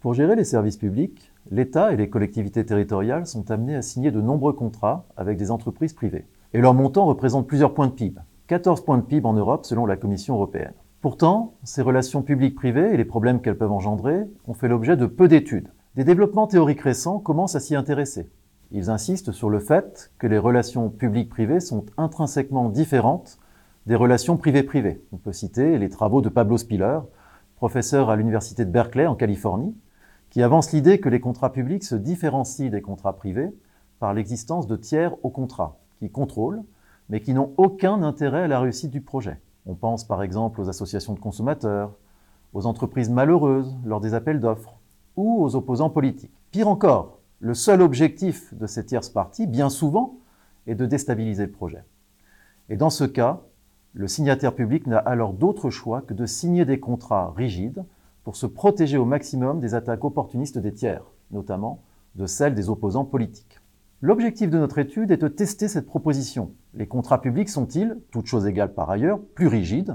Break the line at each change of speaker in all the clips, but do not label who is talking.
Pour gérer les services publics, l'État et les collectivités territoriales sont amenés à signer de nombreux contrats avec des entreprises privées. Et leur montant représente plusieurs points de PIB, 14 points de PIB en Europe selon la Commission européenne. Pourtant, ces relations publiques-privées et les problèmes qu'elles peuvent engendrer ont fait l'objet de peu d'études. Des développements théoriques récents commencent à s'y intéresser. Ils insistent sur le fait que les relations publiques-privées sont intrinsèquement différentes des relations privées-privées. On peut citer les travaux de Pablo Spiller, professeur à l'Université de Berkeley en Californie, qui avance l'idée que les contrats publics se différencient des contrats privés par l'existence de tiers au contrat, qui contrôlent, mais qui n'ont aucun intérêt à la réussite du projet. On pense par exemple aux associations de consommateurs, aux entreprises malheureuses lors des appels d'offres, ou aux opposants politiques. Pire encore, le seul objectif de ces tierces parties, bien souvent, est de déstabiliser le projet. Et dans ce cas, le signataire public n'a alors d'autre choix que de signer des contrats rigides pour se protéger au maximum des attaques opportunistes des tiers, notamment de celles des opposants politiques. L'objectif de notre étude est de tester cette proposition. Les contrats publics sont-ils, toutes choses égales par ailleurs, plus rigides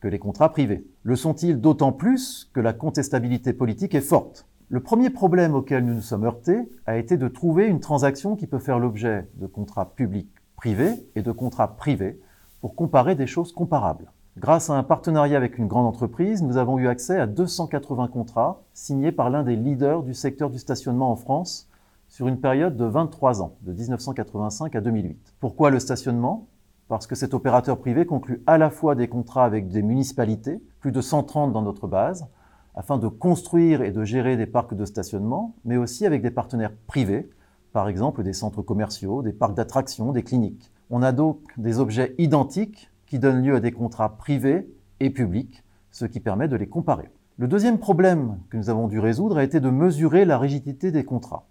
que les contrats privés? Le sont-ils d'autant plus que la contestabilité politique est forte? Le premier problème auquel nous nous sommes heurtés a été de trouver une transaction qui peut faire l'objet de contrats publics privés et de contrats privés pour comparer des choses comparables. Grâce à un partenariat avec une grande entreprise, nous avons eu accès à 280 contrats signés par l'un des leaders du secteur du stationnement en France sur une période de 23 ans, de 1985 à 2008. Pourquoi le stationnement? Parce que cet opérateur privé conclut à la fois des contrats avec des municipalités, plus de 130 dans notre base, afin de construire et de gérer des parcs de stationnement, mais aussi avec des partenaires privés, par exemple des centres commerciaux, des parcs d'attractions, des cliniques. On a donc des objets identiques qui donnent lieu à des contrats privés et publics, ce qui permet de les comparer. Le deuxième problème que nous avons dû résoudre a été de mesurer la rigidité des contrats.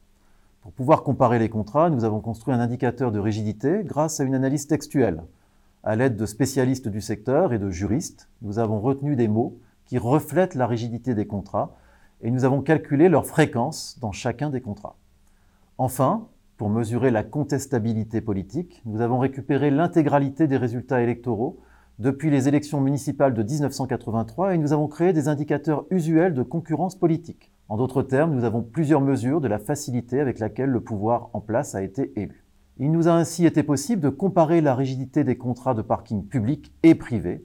Pour pouvoir comparer les contrats, nous avons construit un indicateur de rigidité grâce à une analyse textuelle. À l'aide de spécialistes du secteur et de juristes, nous avons retenu des mots qui reflètent la rigidité des contrats et nous avons calculé leur fréquence dans chacun des contrats. Enfin, pour mesurer la contestabilité politique, nous avons récupéré l'intégralité des résultats électoraux depuis les élections municipales de 1983 et nous avons créé des indicateurs usuels de concurrence politique. En d'autres termes, nous avons plusieurs mesures de la facilité avec laquelle le pouvoir en place a été élu. Il nous a ainsi été possible de comparer la rigidité des contrats de parking public et privé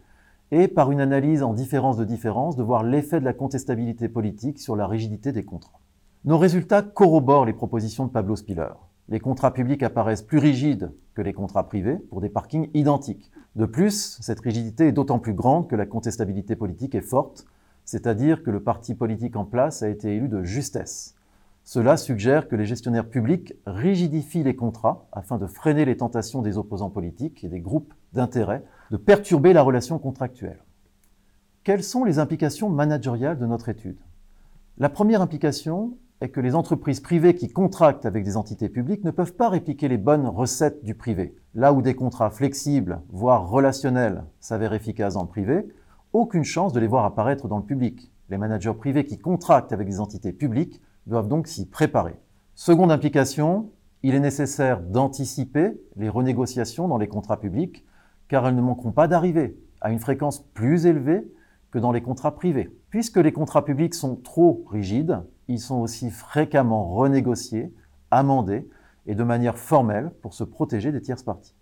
et par une analyse en différence de différence de voir l'effet de la contestabilité politique sur la rigidité des contrats. Nos résultats corroborent les propositions de Pablo Spiller les contrats publics apparaissent plus rigides que les contrats privés pour des parkings identiques. De plus, cette rigidité est d'autant plus grande que la contestabilité politique est forte, c'est-à-dire que le parti politique en place a été élu de justesse. Cela suggère que les gestionnaires publics rigidifient les contrats afin de freiner les tentations des opposants politiques et des groupes d'intérêt de perturber la relation contractuelle. Quelles sont les implications managériales de notre étude? La première implication est que les entreprises privées qui contractent avec des entités publiques ne peuvent pas répliquer les bonnes recettes du privé. Là où des contrats flexibles, voire relationnels, s'avèrent efficaces le privé, aucune chance de les voir apparaître dans le public. Les managers privés qui contractent avec des entités publiques doivent donc s'y préparer. Seconde implication, il est nécessaire d'anticiper les renégociations dans les contrats publics, car elles ne manqueront pas d'arriver à une fréquence plus élevée que dans les contrats privés. Puisque les contrats publics sont trop rigides, ils sont aussi fréquemment renégociés, amendés et de manière formelle pour se protéger des tierces parties.